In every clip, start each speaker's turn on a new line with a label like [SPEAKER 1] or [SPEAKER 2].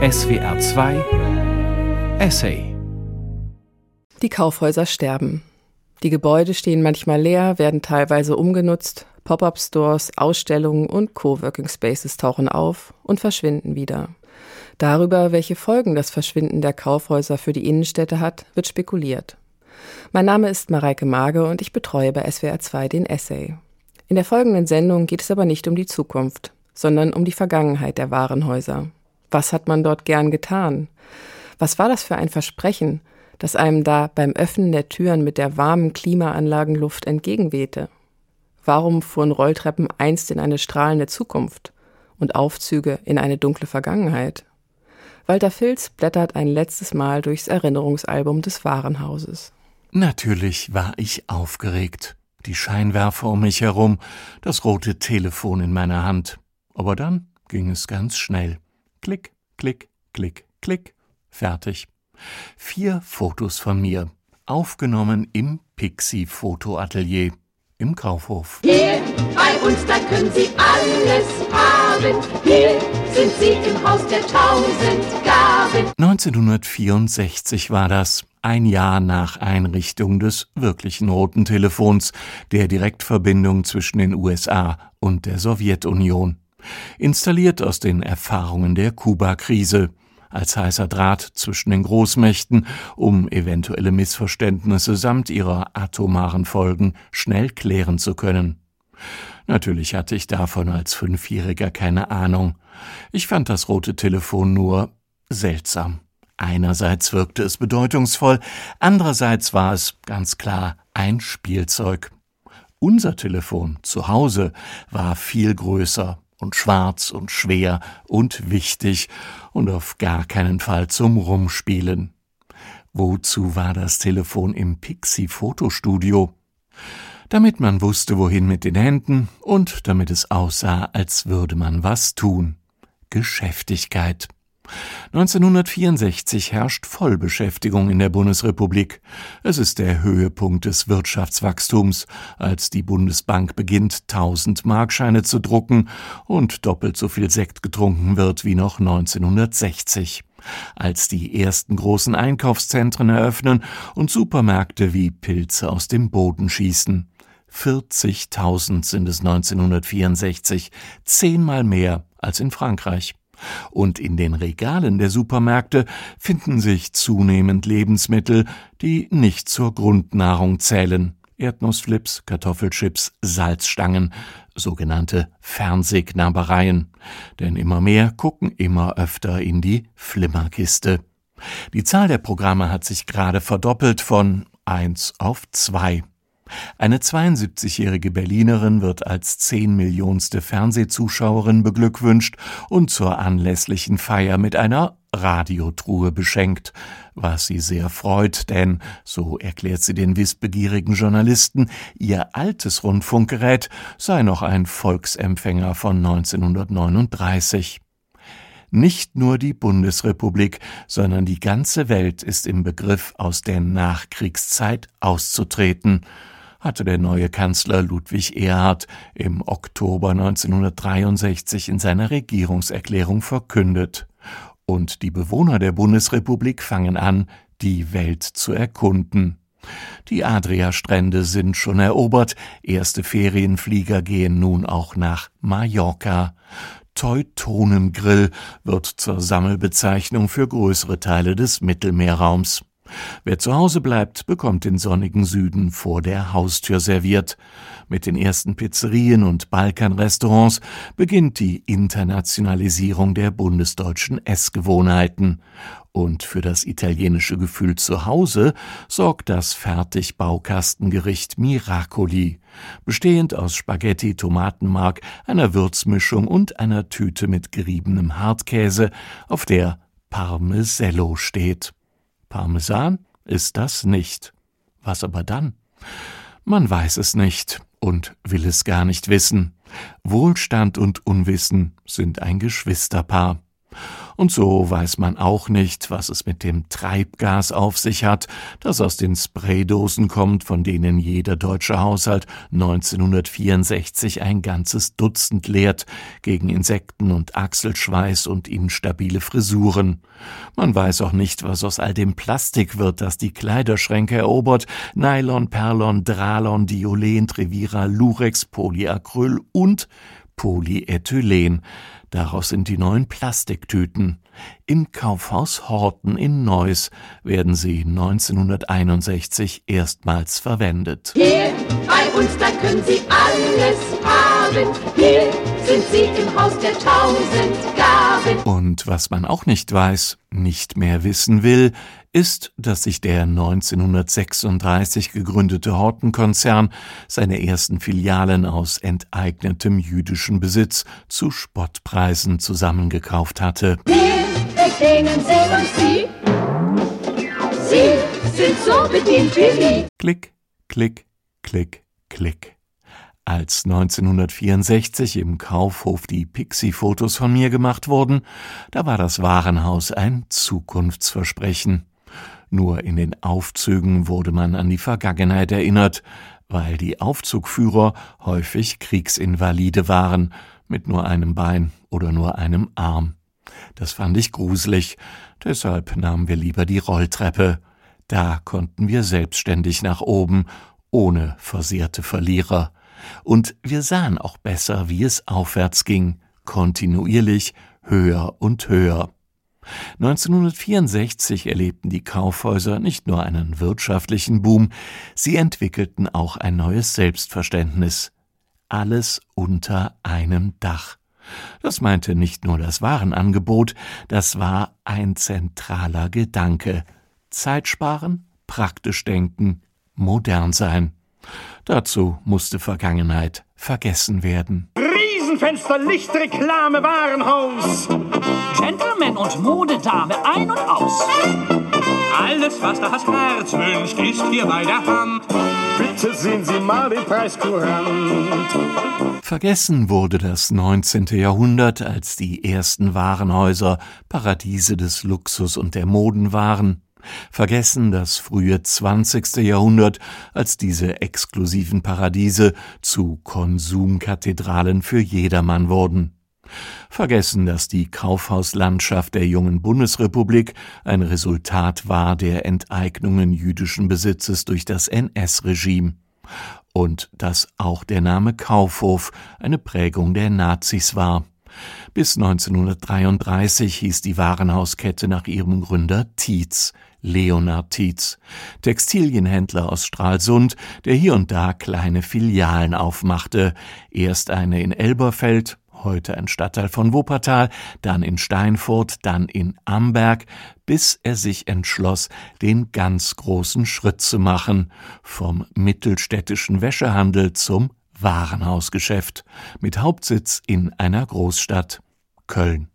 [SPEAKER 1] SWR 2 Essay
[SPEAKER 2] Die Kaufhäuser sterben. Die Gebäude stehen manchmal leer, werden teilweise umgenutzt. Pop-up-Stores, Ausstellungen und Coworking Spaces tauchen auf und verschwinden wieder. Darüber, welche Folgen das Verschwinden der Kaufhäuser für die Innenstädte hat, wird spekuliert. Mein Name ist Mareike Mage und ich betreue bei SWR 2 den Essay. In der folgenden Sendung geht es aber nicht um die Zukunft, sondern um die Vergangenheit der Warenhäuser. Was hat man dort gern getan? Was war das für ein Versprechen, das einem da beim Öffnen der Türen mit der warmen Klimaanlagenluft entgegenwehte? Warum fuhren Rolltreppen einst in eine strahlende Zukunft und Aufzüge in eine dunkle Vergangenheit? Walter Filz blättert ein letztes Mal durchs Erinnerungsalbum des Warenhauses.
[SPEAKER 3] Natürlich war ich aufgeregt die Scheinwerfer um mich herum, das rote Telefon in meiner Hand. Aber dann ging es ganz schnell. Klick, klick, klick, klick, fertig. Vier Fotos von mir, aufgenommen im Pixie-Fotoatelier im Kaufhof.
[SPEAKER 4] Hier bei uns, da können Sie alles haben. Hier sind Sie im Haus der tausend Gaben.
[SPEAKER 3] 1964 war das ein Jahr nach Einrichtung des wirklichen roten Telefons, der Direktverbindung zwischen den USA und der Sowjetunion. Installiert aus den Erfahrungen der Kuba-Krise als heißer Draht zwischen den Großmächten, um eventuelle Missverständnisse samt ihrer atomaren Folgen schnell klären zu können. Natürlich hatte ich davon als Fünfjähriger keine Ahnung. Ich fand das rote Telefon nur seltsam. Einerseits wirkte es bedeutungsvoll, andererseits war es ganz klar ein Spielzeug. Unser Telefon zu Hause war viel größer und schwarz und schwer und wichtig und auf gar keinen Fall zum Rumspielen. Wozu war das Telefon im Pixie Fotostudio? Damit man wusste, wohin mit den Händen und damit es aussah, als würde man was tun. Geschäftigkeit. 1964 herrscht Vollbeschäftigung in der Bundesrepublik. Es ist der Höhepunkt des Wirtschaftswachstums, als die Bundesbank beginnt, 1000 Markscheine zu drucken und doppelt so viel Sekt getrunken wird wie noch 1960 als die ersten großen Einkaufszentren eröffnen und Supermärkte wie Pilze aus dem Boden schießen. 40.000 sind es 1964, zehnmal mehr als in Frankreich. Und in den Regalen der Supermärkte finden sich zunehmend Lebensmittel, die nicht zur Grundnahrung zählen. Erdnussflips, Kartoffelchips, Salzstangen, sogenannte Fernsehknabereien. Denn immer mehr gucken immer öfter in die Flimmerkiste. Die Zahl der Programme hat sich gerade verdoppelt von eins auf zwei. Eine 72-jährige Berlinerin wird als zehn Millionste Fernsehzuschauerin beglückwünscht und zur anlässlichen Feier mit einer Radiotruhe beschenkt, was sie sehr freut, denn, so erklärt sie den wissbegierigen Journalisten, ihr altes Rundfunkgerät sei noch ein Volksempfänger von 1939. Nicht nur die Bundesrepublik, sondern die ganze Welt ist im Begriff, aus der Nachkriegszeit auszutreten hatte der neue Kanzler Ludwig Erhard im Oktober 1963 in seiner Regierungserklärung verkündet. Und die Bewohner der Bundesrepublik fangen an, die Welt zu erkunden. Die Adriastrände sind schon erobert, erste Ferienflieger gehen nun auch nach Mallorca. Teutonengrill wird zur Sammelbezeichnung für größere Teile des Mittelmeerraums. Wer zu Hause bleibt, bekommt den sonnigen Süden vor der Haustür serviert. Mit den ersten Pizzerien und Balkanrestaurants beginnt die Internationalisierung der bundesdeutschen Essgewohnheiten. Und für das italienische Gefühl zu Hause sorgt das Fertigbaukastengericht Miracoli, bestehend aus Spaghetti, Tomatenmark, einer Würzmischung und einer Tüte mit geriebenem Hartkäse, auf der Parmesello steht. Parmesan ist das nicht. Was aber dann? Man weiß es nicht und will es gar nicht wissen. Wohlstand und Unwissen sind ein Geschwisterpaar. Und so weiß man auch nicht, was es mit dem Treibgas auf sich hat, das aus den Spraydosen kommt, von denen jeder deutsche Haushalt 1964 ein ganzes Dutzend leert, gegen Insekten und Achselschweiß und instabile Frisuren. Man weiß auch nicht, was aus all dem Plastik wird, das die Kleiderschränke erobert, Nylon, Perlon, Dralon, Diolen, Trevira, Lurex, Polyacryl und Polyethylen. Daraus sind die neuen Plastiktüten. Im Kaufhaus Horten in Neuss werden sie 1961 erstmals verwendet.
[SPEAKER 4] Hier bei uns, da können Sie alles haben. Hier sind Sie im Haus der tausend Gaben.
[SPEAKER 3] Und was man auch nicht weiß, nicht mehr wissen will, ist, dass sich der 1936 gegründete Hortenkonzern seine ersten Filialen aus enteignetem jüdischen Besitz zu Spottpreisen zusammengekauft hatte.
[SPEAKER 4] Wir bedienen Sie und Sie. Sie sind so bedient wie nie.
[SPEAKER 3] Klick, klick, klick, klick. Als 1964 im Kaufhof die Pixie-Fotos von mir gemacht wurden, da war das Warenhaus ein Zukunftsversprechen. Nur in den Aufzügen wurde man an die Vergangenheit erinnert, weil die Aufzugführer häufig Kriegsinvalide waren, mit nur einem Bein oder nur einem Arm. Das fand ich gruselig, deshalb nahmen wir lieber die Rolltreppe. Da konnten wir selbstständig nach oben, ohne versehrte Verlierer. Und wir sahen auch besser, wie es aufwärts ging, kontinuierlich höher und höher. 1964 erlebten die Kaufhäuser nicht nur einen wirtschaftlichen Boom, sie entwickelten auch ein neues Selbstverständnis. Alles unter einem Dach. Das meinte nicht nur das Warenangebot, das war ein zentraler Gedanke. Zeit sparen, praktisch denken, modern sein. Dazu musste Vergangenheit vergessen werden.
[SPEAKER 5] Riesenfenster, Lichtreklame, Warenhaus.
[SPEAKER 6] Gentleman und Modedame ein und aus.
[SPEAKER 5] Alles, was das Herz wünscht, ist hier bei der Hand. Bitte sehen Sie mal den Preiskurant.
[SPEAKER 3] Vergessen wurde das 19. Jahrhundert, als die ersten Warenhäuser Paradiese des Luxus und der Moden waren. Vergessen das frühe 20. Jahrhundert, als diese exklusiven Paradiese zu Konsumkathedralen für jedermann wurden. Vergessen, dass die Kaufhauslandschaft der jungen Bundesrepublik ein Resultat war der Enteignungen jüdischen Besitzes durch das NS-Regime und dass auch der Name Kaufhof eine Prägung der Nazis war. Bis 1933 hieß die Warenhauskette nach ihrem Gründer Tietz, Leonard Tietz, Textilienhändler aus Stralsund, der hier und da kleine Filialen aufmachte, erst eine in Elberfeld, heute ein Stadtteil von Wuppertal, dann in Steinfurt, dann in Amberg, bis er sich entschloss, den ganz großen Schritt zu machen, vom mittelstädtischen Wäschehandel zum Warenhausgeschäft, mit Hauptsitz in einer Großstadt, Köln.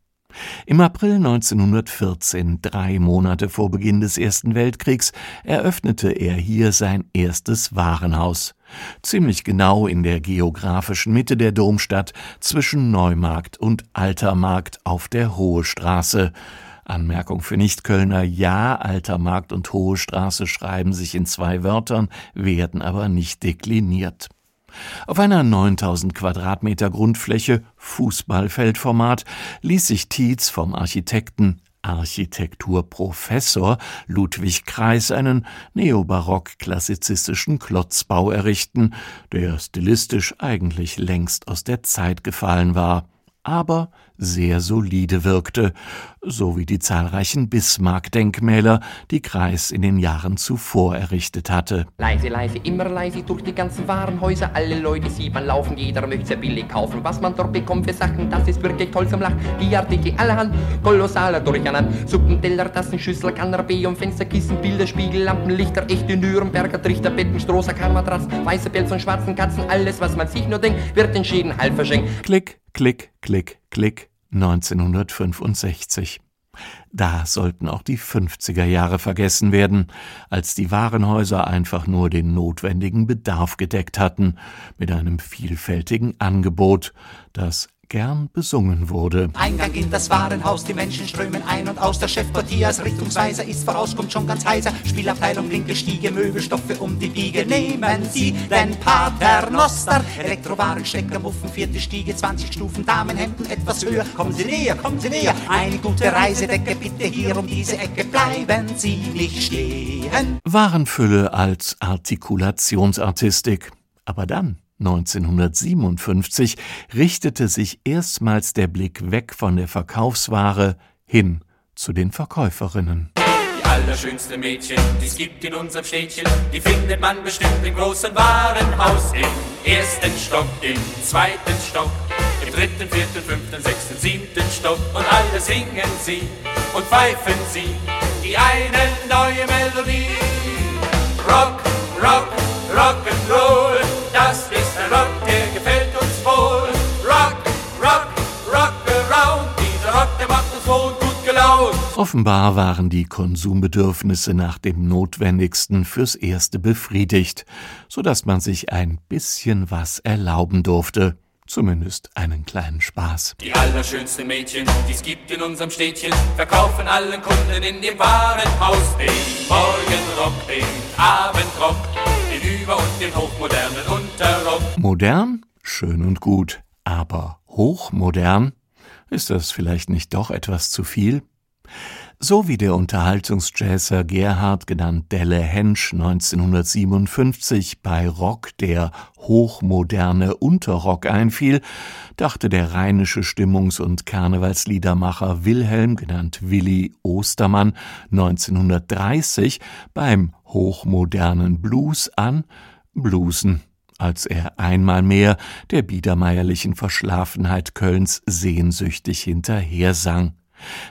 [SPEAKER 3] Im April 1914, drei Monate vor Beginn des Ersten Weltkriegs, eröffnete er hier sein erstes Warenhaus. Ziemlich genau in der geografischen Mitte der Domstadt zwischen Neumarkt und Altermarkt auf der Hohe Straße. Anmerkung für Nichtkölner, ja, Alter Markt und Hohe Straße schreiben sich in zwei Wörtern, werden aber nicht dekliniert. Auf einer 9000 Quadratmeter Grundfläche, Fußballfeldformat, ließ sich Tietz vom Architekten Architekturprofessor Ludwig Kreis einen neobarock-klassizistischen Klotzbau errichten, der stilistisch eigentlich längst aus der Zeit gefallen war aber sehr solide wirkte, so wie die zahlreichen Bismarck-Denkmäler, die Kreis in den Jahren zuvor errichtet hatte.
[SPEAKER 7] Leise, leise, immer leise durch die ganzen Warenhäuser. Alle Leute sieht man laufen, jeder möchte sehr billig kaufen. Was man dort bekommt für Sachen, das ist wirklich toll zum Lachen. Die Artikel allerhand, kolossaler Durcheinander. Suppen, Teller, Tassen, Schüssel, Kanapé und Fensterkissen, Bilder, Spiegel, Lampen, Lichter, echte Nürnberger Trichter, Betten, Strohsack, Matratz, weiße Pelz und schwarzen Katzen. Alles, was man sich nur denkt, wird entschieden halb verschenkt.
[SPEAKER 3] Klick, klick, klick, klick 1965. Da sollten auch die 50er Jahre vergessen werden, als die Warenhäuser einfach nur den notwendigen Bedarf gedeckt hatten, mit einem vielfältigen Angebot, das gern besungen wurde.
[SPEAKER 8] Eingang in das Warenhaus, die Menschen strömen ein und aus. Der Chef Portiers Richtungsweiser ist voraus, kommt schon ganz heiser. Spielabteilung, linke Stiege, Möbelstoffe um die Biege. Nehmen Sie den Paternoster. Elektrowaren, Stecker, Muffen, vierte Stiege, 20 Stufen, Damenhemden etwas höher. Kommen Sie näher, kommen Sie näher. Eine gute Reisedecke, bitte hier um diese Ecke. Bleiben Sie nicht stehen.
[SPEAKER 3] Warenfülle als Artikulationsartistik. Aber dann 1957 richtete sich erstmals der Blick weg von der Verkaufsware hin zu den Verkäuferinnen.
[SPEAKER 9] Die allerschönste Mädchen, die es gibt in unserem Städtchen, die findet man bestimmt im großen Warenhaus. Im ersten Stock, im zweiten Stock, im dritten, vierten, fünften, sechsten, siebten Stock. Und alle singen sie und pfeifen sie die eine neue Melodie. Rock, Rock, Rock'n'Roll, gelaunt.
[SPEAKER 3] Offenbar waren die Konsumbedürfnisse nach dem Notwendigsten fürs Erste befriedigt, so dass man sich ein bisschen was erlauben durfte. Zumindest einen kleinen Spaß.
[SPEAKER 9] Die allerschönsten Mädchen, die es gibt in unserem Städtchen, verkaufen allen Kunden in dem Warenhaus den Morgenrock, den Abendrock, den Über- und den hochmodernen Unterrock.
[SPEAKER 3] Modern? Schön und gut. Aber hochmodern? Ist das vielleicht nicht doch etwas zu viel? So wie der Unterhaltungsjazzer Gerhard, genannt Delle Hensch, 1957 bei Rock der hochmoderne Unterrock einfiel, dachte der rheinische Stimmungs- und Karnevalsliedermacher Wilhelm, genannt Willi Ostermann, 1930 beim hochmodernen Blues an Bluesen als er einmal mehr der biedermeierlichen Verschlafenheit Kölns sehnsüchtig hinterhersang.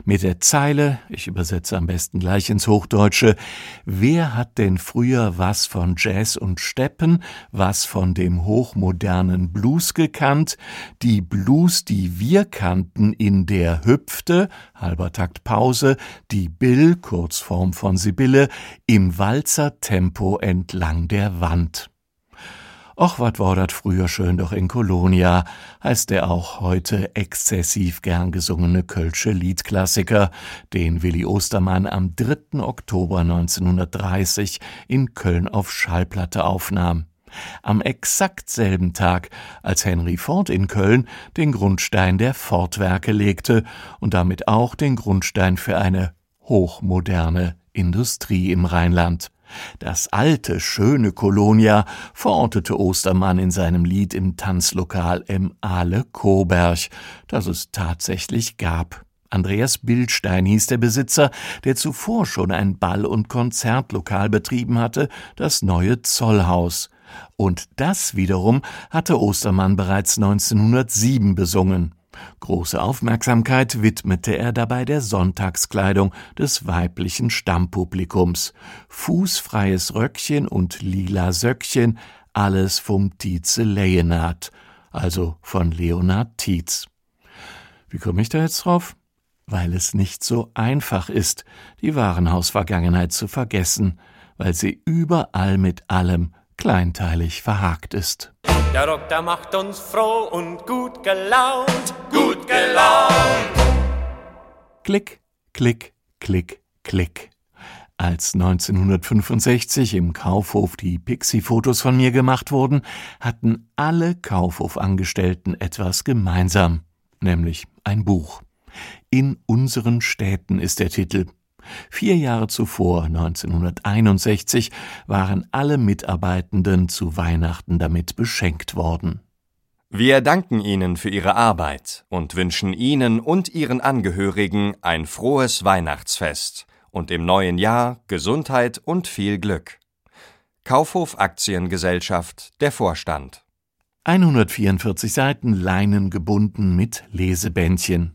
[SPEAKER 3] Mit der Zeile, ich übersetze am besten gleich ins Hochdeutsche, wer hat denn früher was von Jazz und Steppen, was von dem hochmodernen Blues gekannt? Die Blues, die wir kannten, in der hüpfte, halber Takt Pause, die Bill, Kurzform von Sibylle, im Walzertempo entlang der Wand. Och, wat war dat früher schön doch in Kolonia, heißt der auch heute exzessiv gern gesungene Kölsche Liedklassiker, den Willi Ostermann am 3. Oktober 1930 in Köln auf Schallplatte aufnahm. Am exakt selben Tag, als Henry Ford in Köln den Grundstein der Fordwerke legte und damit auch den Grundstein für eine hochmoderne Industrie im Rheinland. Das alte, schöne Kolonia verortete Ostermann in seinem Lied im Tanzlokal im Aale Coburg, das es tatsächlich gab. Andreas Bildstein hieß der Besitzer, der zuvor schon ein Ball- und Konzertlokal betrieben hatte, das neue Zollhaus. Und das wiederum hatte Ostermann bereits 1907 besungen. Große Aufmerksamkeit widmete er dabei der Sonntagskleidung des weiblichen Stammpublikums. Fußfreies Röckchen und lila Söckchen, alles vom Tietze Leonard, also von Leonard Tietz. Wie komme ich da jetzt drauf? Weil es nicht so einfach ist, die Warenhausvergangenheit zu vergessen, weil sie überall mit allem kleinteilig verhakt ist.
[SPEAKER 9] Der Rock, der macht uns froh und gut gelaunt, gut gelaunt.
[SPEAKER 3] Klick, klick, klick, klick. Als 1965 im Kaufhof die Pixie-Fotos von mir gemacht wurden, hatten alle Kaufhofangestellten etwas gemeinsam, nämlich ein Buch. In unseren Städten ist der Titel. Vier Jahre zuvor, 1961, waren alle Mitarbeitenden zu Weihnachten damit beschenkt worden.
[SPEAKER 10] Wir danken Ihnen für Ihre Arbeit und wünschen Ihnen und Ihren Angehörigen ein frohes Weihnachtsfest und im neuen Jahr Gesundheit und viel Glück. Kaufhof Aktiengesellschaft, der Vorstand.
[SPEAKER 3] 144 Seiten Leinen gebunden mit Lesebändchen.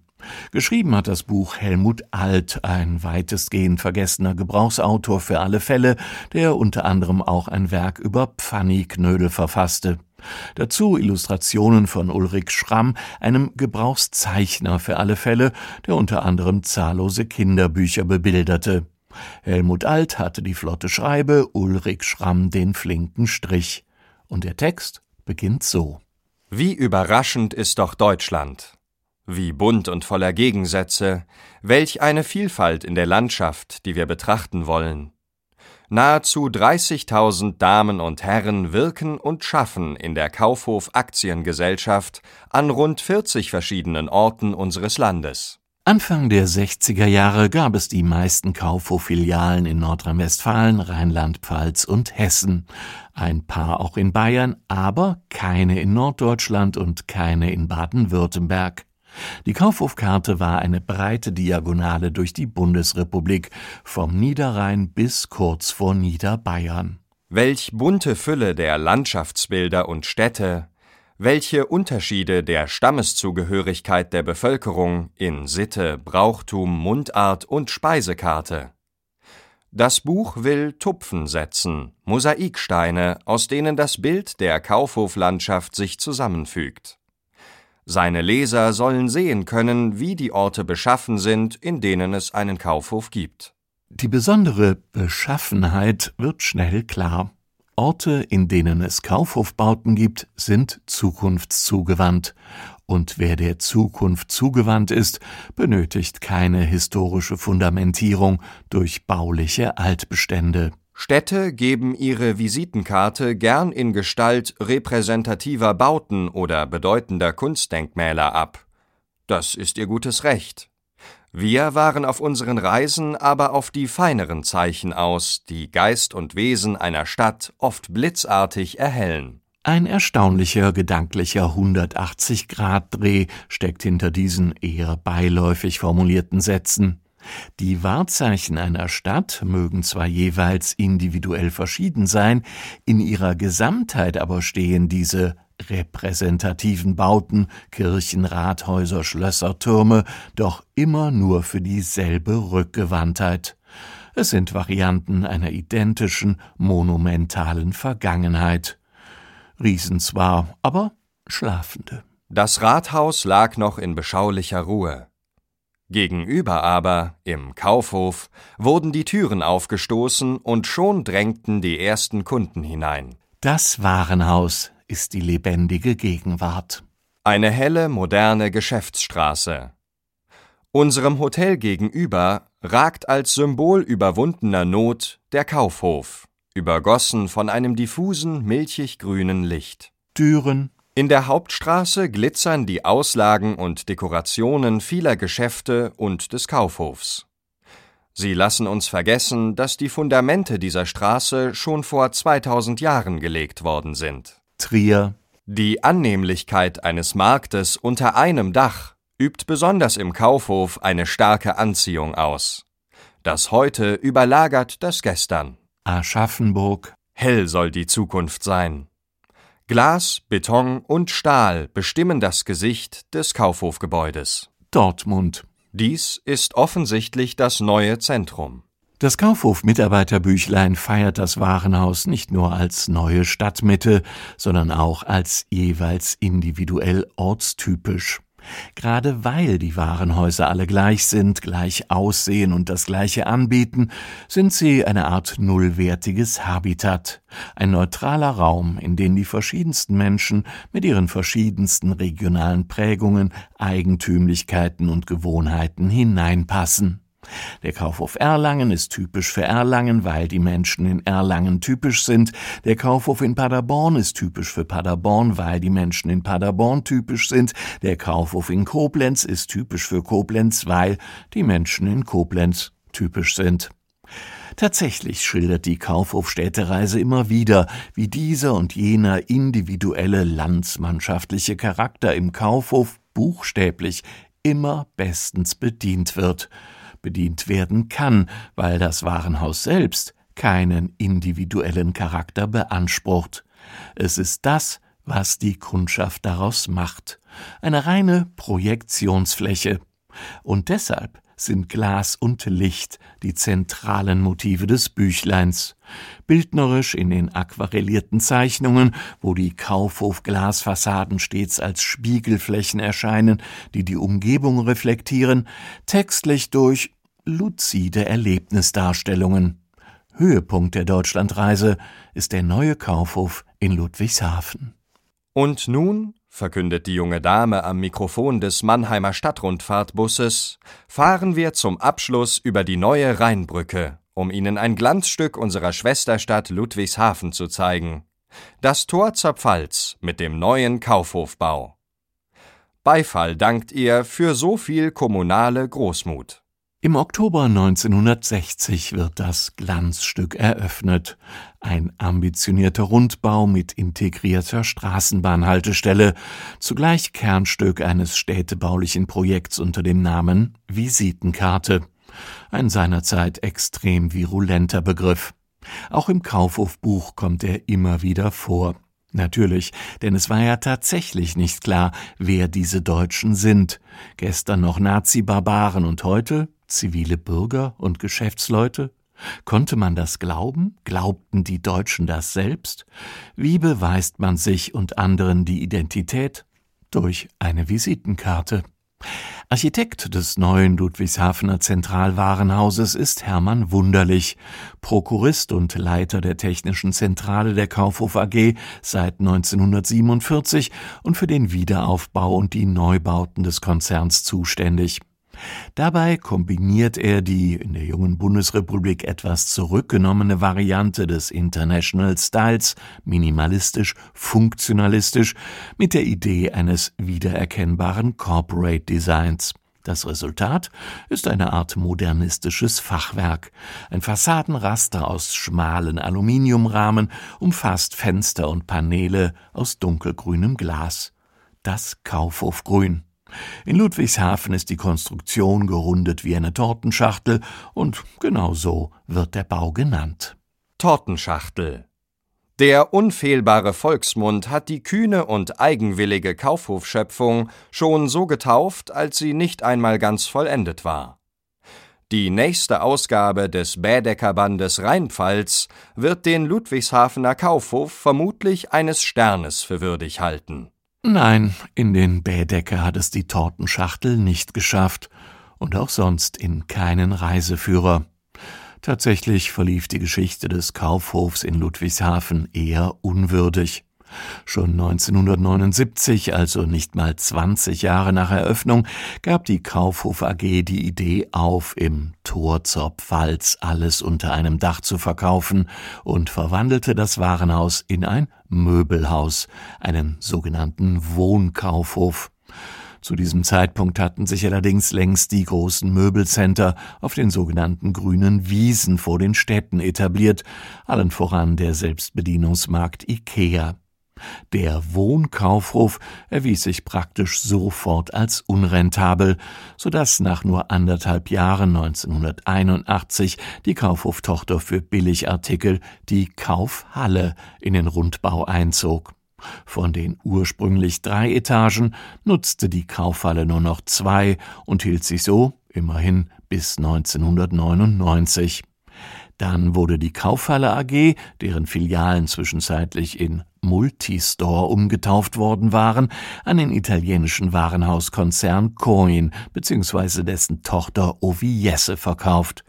[SPEAKER 3] Geschrieben hat das Buch Helmut Alt, ein weitestgehend vergessener Gebrauchsautor für alle Fälle, der unter anderem auch ein Werk über Pfanniknödel verfasste. Dazu Illustrationen von Ulrich Schramm, einem Gebrauchszeichner für alle Fälle, der unter anderem zahllose Kinderbücher bebilderte. Helmut Alt hatte die flotte Schreibe, Ulrich Schramm den flinken Strich. Und der Text beginnt so.
[SPEAKER 10] Wie überraschend ist doch Deutschland. Wie bunt und voller Gegensätze, welch eine Vielfalt in der Landschaft, die wir betrachten wollen. Nahezu 30.000 Damen und Herren wirken und schaffen in der Kaufhof Aktiengesellschaft an rund 40 verschiedenen Orten unseres Landes.
[SPEAKER 3] Anfang der 60er Jahre gab es die meisten Kaufhof-Filialen in Nordrhein-Westfalen, Rheinland-Pfalz und Hessen. Ein paar auch in Bayern, aber keine in Norddeutschland und keine in Baden-Württemberg. Die Kaufhofkarte war eine breite Diagonale durch die Bundesrepublik, vom Niederrhein bis kurz vor Niederbayern.
[SPEAKER 10] Welch bunte Fülle der Landschaftsbilder und Städte, welche Unterschiede der Stammeszugehörigkeit der Bevölkerung in Sitte, Brauchtum, Mundart und Speisekarte. Das Buch will Tupfen setzen, Mosaiksteine, aus denen das Bild der Kaufhoflandschaft sich zusammenfügt. Seine Leser sollen sehen können, wie die Orte beschaffen sind, in denen es einen Kaufhof gibt.
[SPEAKER 3] Die besondere Beschaffenheit wird schnell klar. Orte, in denen es Kaufhofbauten gibt, sind zukunftszugewandt. Und wer der Zukunft zugewandt ist, benötigt keine historische Fundamentierung durch bauliche Altbestände.
[SPEAKER 10] Städte geben ihre Visitenkarte gern in Gestalt repräsentativer Bauten oder bedeutender Kunstdenkmäler ab. Das ist ihr gutes Recht. Wir waren auf unseren Reisen aber auf die feineren Zeichen aus, die Geist und Wesen einer Stadt oft blitzartig erhellen.
[SPEAKER 3] Ein erstaunlicher gedanklicher 180-Grad-Dreh steckt hinter diesen eher beiläufig formulierten Sätzen. Die Wahrzeichen einer Stadt mögen zwar jeweils individuell verschieden sein, in ihrer Gesamtheit aber stehen diese repräsentativen Bauten, Kirchen, Rathäuser, Schlösser, Türme, doch immer nur für dieselbe Rückgewandtheit. Es sind Varianten einer identischen, monumentalen Vergangenheit. Riesen zwar, aber Schlafende.
[SPEAKER 10] Das Rathaus lag noch in beschaulicher Ruhe. Gegenüber aber, im Kaufhof, wurden die Türen aufgestoßen und schon drängten die ersten Kunden hinein.
[SPEAKER 3] Das Warenhaus, ist die lebendige Gegenwart.
[SPEAKER 10] Eine helle, moderne Geschäftsstraße. Unserem Hotel gegenüber ragt als Symbol überwundener Not der Kaufhof, übergossen von einem diffusen, milchig-grünen Licht.
[SPEAKER 3] Türen.
[SPEAKER 10] In der Hauptstraße glitzern die Auslagen und Dekorationen vieler Geschäfte und des Kaufhofs. Sie lassen uns vergessen, dass die Fundamente dieser Straße schon vor 2000 Jahren gelegt worden sind.
[SPEAKER 3] Trier.
[SPEAKER 10] Die Annehmlichkeit eines Marktes unter einem Dach übt besonders im Kaufhof eine starke Anziehung aus. Das Heute überlagert das Gestern.
[SPEAKER 3] Aschaffenburg.
[SPEAKER 10] Hell soll die Zukunft sein. Glas, Beton und Stahl bestimmen das Gesicht des Kaufhofgebäudes.
[SPEAKER 3] Dortmund.
[SPEAKER 10] Dies ist offensichtlich das neue Zentrum.
[SPEAKER 3] Das Kaufhof-Mitarbeiterbüchlein feiert das Warenhaus nicht nur als neue Stadtmitte, sondern auch als jeweils individuell ortstypisch. Gerade weil die Warenhäuser alle gleich sind, gleich aussehen und das Gleiche anbieten, sind sie eine Art nullwertiges Habitat, ein neutraler Raum, in den die verschiedensten Menschen mit ihren verschiedensten regionalen Prägungen, Eigentümlichkeiten und Gewohnheiten hineinpassen. Der Kaufhof Erlangen ist typisch für Erlangen, weil die Menschen in Erlangen typisch sind. Der Kaufhof in Paderborn ist typisch für Paderborn, weil die Menschen in Paderborn typisch sind. Der Kaufhof in Koblenz ist typisch für Koblenz, weil die Menschen in Koblenz typisch sind. Tatsächlich schildert die Kaufhofstädtereise immer wieder, wie dieser und jener individuelle landsmannschaftliche Charakter im Kaufhof buchstäblich immer bestens bedient wird bedient werden kann, weil das Warenhaus selbst keinen individuellen Charakter beansprucht. Es ist das, was die Kundschaft daraus macht, eine reine Projektionsfläche. Und deshalb sind Glas und Licht die zentralen Motive des Büchleins. Bildnerisch in den aquarellierten Zeichnungen, wo die Kaufhof-Glasfassaden stets als Spiegelflächen erscheinen, die die Umgebung reflektieren, textlich durch luzide Erlebnisdarstellungen. Höhepunkt der Deutschlandreise ist der neue Kaufhof in Ludwigshafen.
[SPEAKER 10] Und nun verkündet die junge Dame am Mikrofon des Mannheimer Stadtrundfahrtbusses, fahren wir zum Abschluss über die neue Rheinbrücke, um Ihnen ein Glanzstück unserer Schwesterstadt Ludwigshafen zu zeigen. Das Tor zur Pfalz mit dem neuen Kaufhofbau. Beifall dankt ihr für so viel kommunale Großmut.
[SPEAKER 3] Im Oktober 1960 wird das Glanzstück eröffnet. Ein ambitionierter Rundbau mit integrierter Straßenbahnhaltestelle, zugleich Kernstück eines städtebaulichen Projekts unter dem Namen Visitenkarte. Ein seinerzeit extrem virulenter Begriff. Auch im Kaufhofbuch kommt er immer wieder vor. Natürlich, denn es war ja tatsächlich nicht klar, wer diese Deutschen sind. Gestern noch Nazi-Barbaren und heute zivile Bürger und Geschäftsleute? Konnte man das glauben? Glaubten die Deutschen das selbst? Wie beweist man sich und anderen die Identität? Durch eine Visitenkarte. Architekt des neuen Ludwigshafener Zentralwarenhauses ist Hermann Wunderlich, Prokurist und Leiter der technischen Zentrale der Kaufhof AG seit 1947 und für den Wiederaufbau und die Neubauten des Konzerns zuständig. Dabei kombiniert er die in der jungen Bundesrepublik etwas zurückgenommene Variante des International Styles, minimalistisch, funktionalistisch, mit der Idee eines wiedererkennbaren Corporate Designs. Das Resultat ist eine Art modernistisches Fachwerk. Ein Fassadenraster aus schmalen Aluminiumrahmen umfasst Fenster und Paneele aus dunkelgrünem Glas. Das Kaufhofgrün. In Ludwigshafen ist die Konstruktion gerundet wie eine Tortenschachtel und genau so wird der Bau genannt.
[SPEAKER 10] Tortenschachtel. Der unfehlbare Volksmund hat die kühne und eigenwillige Kaufhofschöpfung schon so getauft, als sie nicht einmal ganz vollendet war. Die nächste Ausgabe des Bädeckerbandes Rheinpfalz wird den Ludwigshafener Kaufhof vermutlich eines Sternes für würdig halten.
[SPEAKER 3] Nein, in den Bädecker hat es die Tortenschachtel nicht geschafft und auch sonst in keinen Reiseführer. Tatsächlich verlief die Geschichte des Kaufhofs in Ludwigshafen eher unwürdig. Schon 1979, also nicht mal 20 Jahre nach Eröffnung, gab die Kaufhof AG die Idee auf, im Tor zur Pfalz alles unter einem Dach zu verkaufen und verwandelte das Warenhaus in ein Möbelhaus, einen sogenannten Wohnkaufhof. Zu diesem Zeitpunkt hatten sich allerdings längst die großen Möbelcenter auf den sogenannten grünen Wiesen vor den Städten etabliert, allen voran der Selbstbedienungsmarkt Ikea. Der Wohnkaufhof erwies sich praktisch sofort als unrentabel, so dass nach nur anderthalb Jahren 1981 die Kaufhoftochter für Billigartikel, die Kaufhalle, in den Rundbau einzog. Von den ursprünglich drei Etagen nutzte die Kaufhalle nur noch zwei und hielt sich so immerhin bis 1999. Dann wurde die Kaufhalle AG, deren Filialen zwischenzeitlich in Multistore umgetauft worden waren, an den italienischen Warenhauskonzern Coin bzw. dessen Tochter Oviesse verkauft.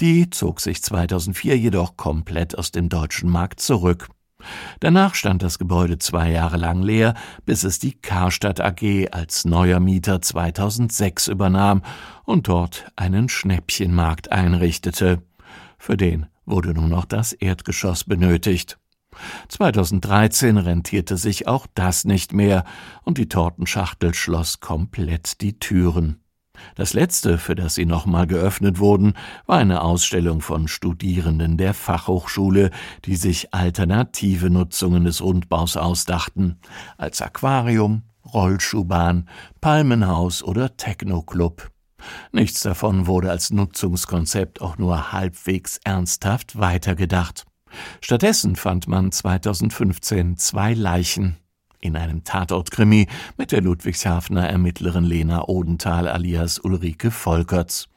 [SPEAKER 3] Die zog sich 2004 jedoch komplett aus dem deutschen Markt zurück. Danach stand das Gebäude zwei Jahre lang leer, bis es die Karstadt AG als neuer Mieter 2006 übernahm und dort einen Schnäppchenmarkt einrichtete. Für den wurde nur noch das Erdgeschoss benötigt. 2013 rentierte sich auch das nicht mehr und die Tortenschachtel schloss komplett die Türen. Das letzte, für das sie nochmal geöffnet wurden, war eine Ausstellung von Studierenden der Fachhochschule, die sich alternative Nutzungen des Rundbaus ausdachten, als Aquarium, Rollschuhbahn, Palmenhaus oder Technoclub. Nichts davon wurde als Nutzungskonzept auch nur halbwegs ernsthaft weitergedacht. Stattdessen fand man 2015 zwei Leichen in einem Tatortkrimi mit der Ludwigshafener Ermittlerin Lena Odenthal alias Ulrike Volkerts.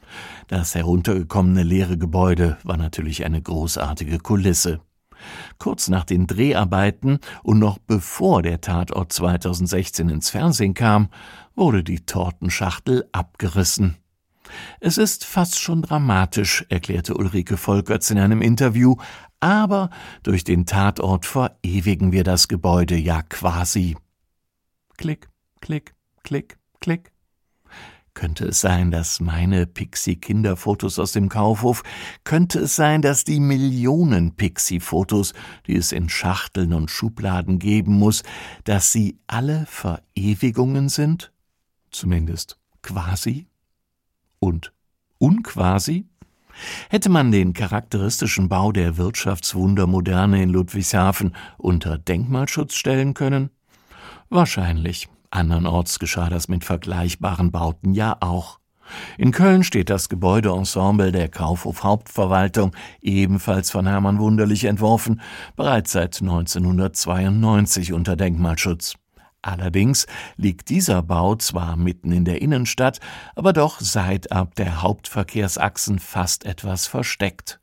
[SPEAKER 3] Das heruntergekommene leere Gebäude war natürlich eine großartige Kulisse. Kurz nach den Dreharbeiten und noch bevor der Tatort 2016 ins Fernsehen kam, wurde die Tortenschachtel abgerissen. Es ist fast schon dramatisch, erklärte Ulrike Volkerts in einem Interview, aber durch den Tatort verewigen wir das Gebäude ja quasi. Klick, klick, klick, klick. Könnte es sein, dass meine Pixie-Kinderfotos aus dem Kaufhof, könnte es sein, dass die Millionen Pixie-Fotos, die es in Schachteln und Schubladen geben muss, dass sie alle Verewigungen sind? Zumindest quasi? Und unquasi? Hätte man den charakteristischen Bau der Wirtschaftswundermoderne in Ludwigshafen unter Denkmalschutz stellen können? Wahrscheinlich. Andernorts geschah das mit vergleichbaren Bauten ja auch. In Köln steht das Gebäudeensemble der Kaufhof Hauptverwaltung, ebenfalls von Hermann Wunderlich entworfen, bereits seit 1992 unter Denkmalschutz. Allerdings liegt dieser Bau zwar mitten in der Innenstadt, aber doch seitab der Hauptverkehrsachsen fast etwas versteckt.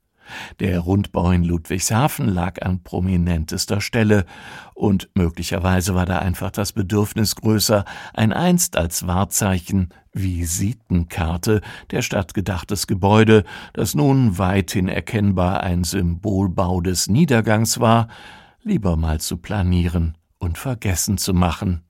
[SPEAKER 3] Der Rundbau in Ludwigshafen lag an prominentester Stelle, und möglicherweise war da einfach das Bedürfnis größer, ein einst als Wahrzeichen, Visitenkarte der Stadt gedachtes Gebäude, das nun weithin erkennbar ein Symbolbau des Niedergangs war, lieber mal zu planieren und vergessen zu machen.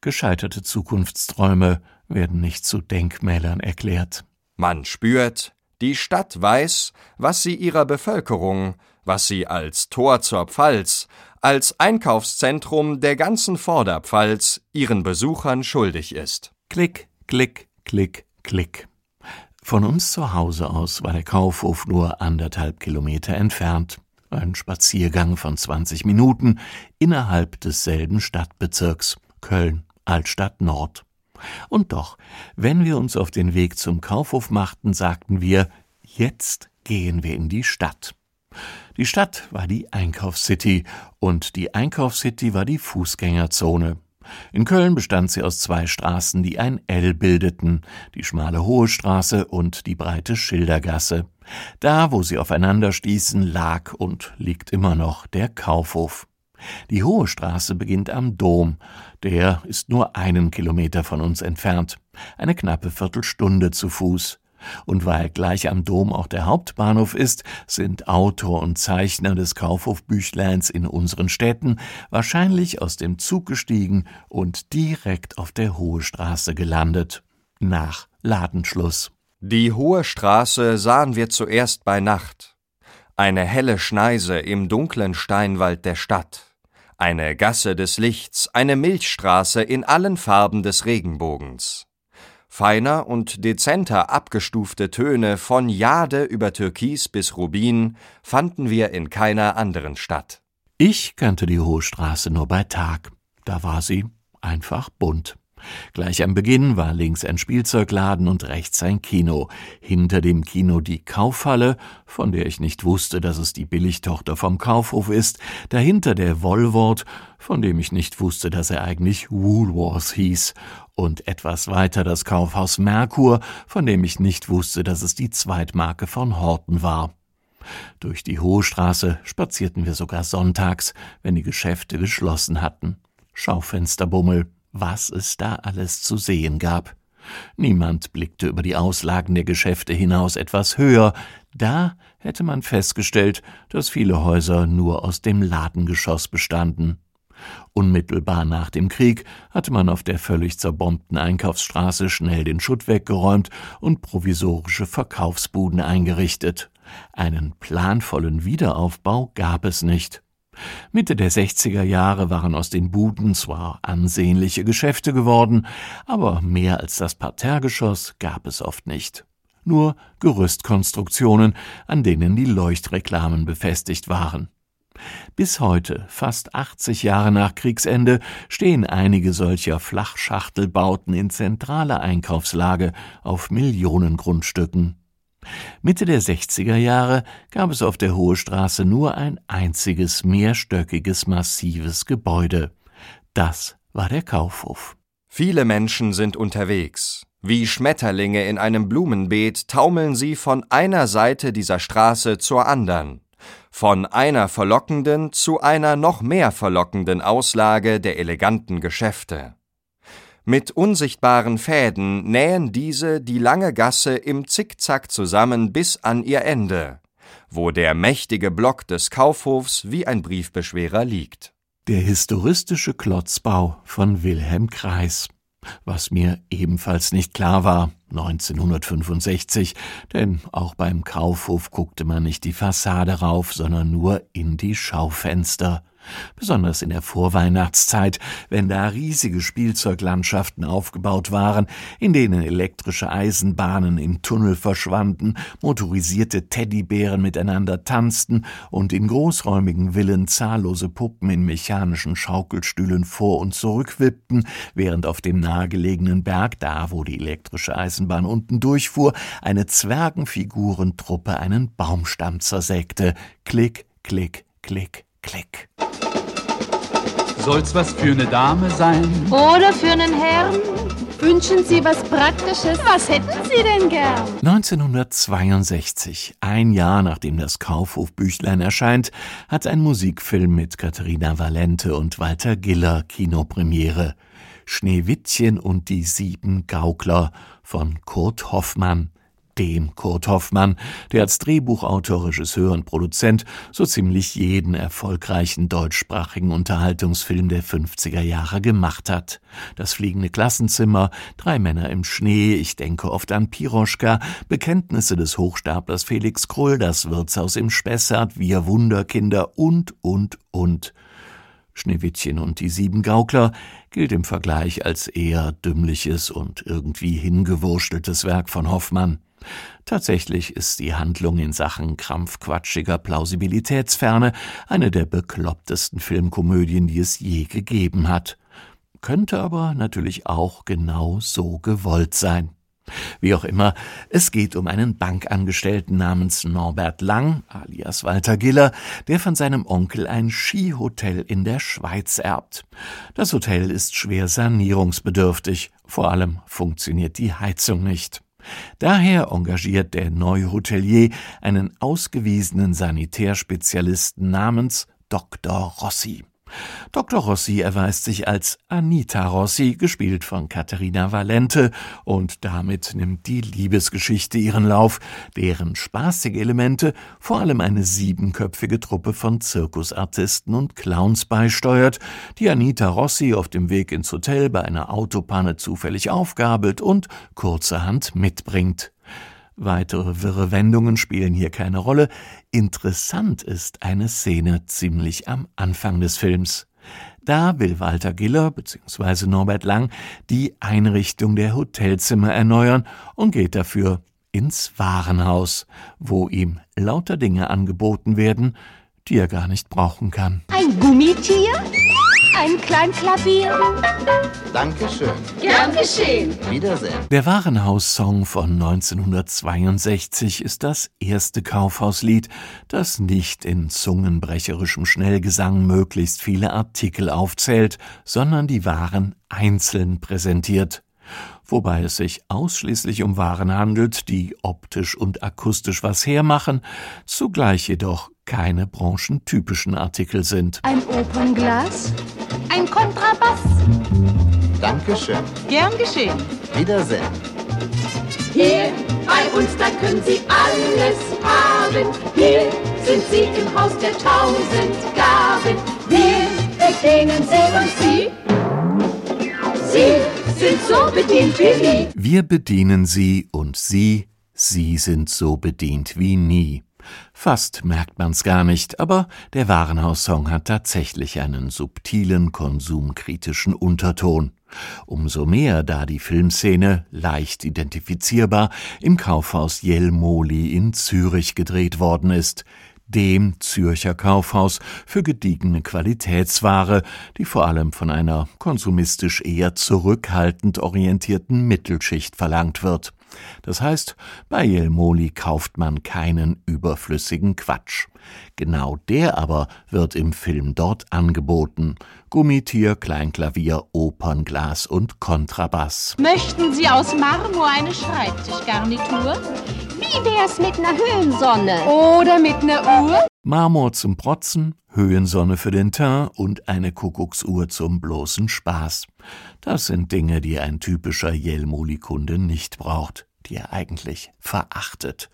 [SPEAKER 3] Gescheiterte Zukunftsträume werden nicht zu Denkmälern erklärt.
[SPEAKER 10] Man spürt, die Stadt weiß, was sie ihrer Bevölkerung, was sie als Tor zur Pfalz, als Einkaufszentrum der ganzen Vorderpfalz ihren Besuchern schuldig ist.
[SPEAKER 3] Klick, klick, klick, klick. Von uns zu Hause aus war der Kaufhof nur anderthalb Kilometer entfernt. Ein Spaziergang von 20 Minuten innerhalb desselben Stadtbezirks Köln, Altstadt Nord. Und doch, wenn wir uns auf den Weg zum Kaufhof machten, sagten wir, jetzt gehen wir in die Stadt. Die Stadt war die Einkaufscity und die Einkaufscity war die Fußgängerzone. In Köln bestand sie aus zwei Straßen, die ein L bildeten, die schmale Hohe Straße und die breite Schildergasse. Da, wo sie aufeinander stießen, lag und liegt immer noch der Kaufhof. Die Hohe Straße beginnt am Dom, der ist nur einen Kilometer von uns entfernt, eine knappe Viertelstunde zu Fuß. Und weil gleich am Dom auch der Hauptbahnhof ist, sind Autor und Zeichner des Kaufhofbüchleins in unseren Städten wahrscheinlich aus dem Zug gestiegen und direkt auf der Hohe Straße gelandet. Nach Ladenschluss.
[SPEAKER 10] Die Hohe Straße sahen wir zuerst bei Nacht. Eine helle Schneise im dunklen Steinwald der Stadt eine Gasse des Lichts, eine Milchstraße in allen Farben des Regenbogens. Feiner und dezenter abgestufte Töne von Jade über Türkis bis Rubin fanden wir in keiner anderen Stadt.
[SPEAKER 3] Ich kannte die Hohe Straße nur bei Tag. Da war sie einfach bunt. Gleich am Beginn war links ein Spielzeugladen und rechts ein Kino. Hinter dem Kino die Kaufhalle, von der ich nicht wusste, dass es die Billigtochter vom Kaufhof ist. Dahinter der Wollwort, von dem ich nicht wusste, dass er eigentlich Woolworth hieß. Und etwas weiter das Kaufhaus Merkur, von dem ich nicht wusste, dass es die Zweitmarke von Horten war. Durch die Hohe Straße spazierten wir sogar sonntags, wenn die Geschäfte geschlossen hatten. Schaufensterbummel, was es da alles zu sehen gab. Niemand blickte über die Auslagen der Geschäfte hinaus etwas höher, da hätte man festgestellt, dass viele Häuser nur aus dem Ladengeschoss bestanden. Unmittelbar nach dem Krieg hatte man auf der völlig zerbombten Einkaufsstraße schnell den Schutt weggeräumt und provisorische Verkaufsbuden eingerichtet. Einen planvollen Wiederaufbau gab es nicht. Mitte der 60er Jahre waren aus den Buden zwar ansehnliche Geschäfte geworden, aber mehr als das Parterregeschoss gab es oft nicht. Nur Gerüstkonstruktionen, an denen die Leuchtreklamen befestigt waren. Bis heute, fast 80 Jahre nach Kriegsende, stehen einige solcher Flachschachtelbauten in zentraler Einkaufslage auf Millionen Grundstücken. Mitte der 60er Jahre gab es auf der Hohe Straße nur ein einziges mehrstöckiges massives Gebäude. Das war der Kaufhof.
[SPEAKER 10] Viele Menschen sind unterwegs. Wie Schmetterlinge in einem Blumenbeet taumeln sie von einer Seite dieser Straße zur andern, von einer verlockenden zu einer noch mehr verlockenden Auslage der eleganten Geschäfte. Mit unsichtbaren Fäden nähen diese die lange Gasse im Zickzack zusammen bis an ihr Ende, wo der mächtige Block des Kaufhofs wie ein Briefbeschwerer liegt.
[SPEAKER 3] Der historistische Klotzbau von Wilhelm Kreis. Was mir ebenfalls nicht klar war, 1965, denn auch beim Kaufhof guckte man nicht die Fassade rauf, sondern nur in die Schaufenster. Besonders in der Vorweihnachtszeit, wenn da riesige Spielzeuglandschaften aufgebaut waren, in denen elektrische Eisenbahnen im Tunnel verschwanden, motorisierte Teddybären miteinander tanzten und in großräumigen Villen zahllose Puppen in mechanischen Schaukelstühlen vor und zurück wippten, während auf dem nahegelegenen Berg, da wo die elektrische Eisenbahn unten durchfuhr, eine Zwergenfigurentruppe einen Baumstamm zersägte. Klick, klick, klick, klick.
[SPEAKER 11] Soll's was für eine Dame sein?
[SPEAKER 12] Oder für einen Herrn? Wünschen Sie was Praktisches? Was hätten Sie denn gern?
[SPEAKER 3] 1962, ein Jahr nachdem das Kaufhofbüchlein erscheint, hat ein Musikfilm mit Katharina Valente und Walter Giller Kinopremiere. Schneewittchen und die sieben Gaukler von Kurt Hoffmann dem Kurt Hoffmann, der als Drehbuchautor, Regisseur und Produzent so ziemlich jeden erfolgreichen deutschsprachigen Unterhaltungsfilm der 50er Jahre gemacht hat. Das fliegende Klassenzimmer, Drei Männer im Schnee, ich denke oft an Piroschka, Bekenntnisse des Hochstaplers Felix Krull, das Wirtshaus im Spessart, Wir Wunderkinder und, und, und. Schneewittchen und die sieben Gaukler gilt im Vergleich als eher dümmliches und irgendwie hingewursteltes Werk von Hoffmann. Tatsächlich ist die Handlung in Sachen krampfquatschiger Plausibilitätsferne eine der beklopptesten Filmkomödien, die es je gegeben hat. Könnte aber natürlich auch genau so gewollt sein. Wie auch immer, es geht um einen Bankangestellten namens Norbert Lang, alias Walter Giller, der von seinem Onkel ein Skihotel in der Schweiz erbt. Das Hotel ist schwer sanierungsbedürftig, vor allem funktioniert die Heizung nicht. Daher engagiert der neue Hotelier einen ausgewiesenen Sanitärspezialisten namens Dr. Rossi. Dr. Rossi erweist sich als Anita Rossi, gespielt von Katharina Valente, und damit nimmt die Liebesgeschichte ihren Lauf, deren spaßige Elemente vor allem eine siebenköpfige Truppe von Zirkusartisten und Clowns beisteuert, die Anita Rossi auf dem Weg ins Hotel bei einer Autopanne zufällig aufgabelt und kurzerhand mitbringt. Weitere wirre Wendungen spielen hier keine Rolle. Interessant ist eine Szene ziemlich am Anfang des Films. Da will Walter Giller bzw. Norbert Lang die Einrichtung der Hotelzimmer erneuern und geht dafür ins Warenhaus, wo ihm lauter Dinge angeboten werden, die er gar nicht brauchen kann.
[SPEAKER 12] Ein Gummitier? Ein Kleinklavier?
[SPEAKER 13] Dankeschön.
[SPEAKER 12] Gern geschehen.
[SPEAKER 13] Wiedersehen.
[SPEAKER 3] Der Warenhaussong von 1962 ist das erste Kaufhauslied, das nicht in zungenbrecherischem Schnellgesang möglichst viele Artikel aufzählt, sondern die Waren einzeln präsentiert wobei es sich ausschließlich um Waren handelt, die optisch und akustisch was hermachen, zugleich jedoch keine branchentypischen Artikel sind.
[SPEAKER 12] Ein Opernglas? Ein Kontrabass?
[SPEAKER 13] Dankeschön.
[SPEAKER 12] Gern geschehen.
[SPEAKER 13] Wiedersehen.
[SPEAKER 4] Hier bei uns, da können Sie alles haben. Hier sind Sie im Haus der tausend Gaben. Wir bedienen Sie und Sie. Sie sind so bedient wie nie.
[SPEAKER 3] Wir bedienen Sie und Sie, Sie sind so bedient wie nie. Fast merkt man's gar nicht, aber der Warenhaussong hat tatsächlich einen subtilen konsumkritischen Unterton. Umso mehr, da die Filmszene, leicht identifizierbar, im Kaufhaus Jelmoli in Zürich gedreht worden ist dem Zürcher Kaufhaus für gediegene Qualitätsware, die vor allem von einer konsumistisch eher zurückhaltend orientierten Mittelschicht verlangt wird. Das heißt, bei Jelmoli kauft man keinen überflüssigen Quatsch. Genau der aber wird im Film dort angeboten. Gummitier, Kleinklavier, Opernglas und Kontrabass.
[SPEAKER 12] Möchten Sie aus Marmor eine Schreibtischgarnitur? Wie wär's mit einer Höhensonne? Oder mit einer Uhr?
[SPEAKER 3] Marmor zum Protzen, Höhensonne für den Teint und eine Kuckucksuhr zum bloßen Spaß. Das sind Dinge, die ein typischer Jelmoli-Kunde nicht braucht, die er eigentlich verachtet.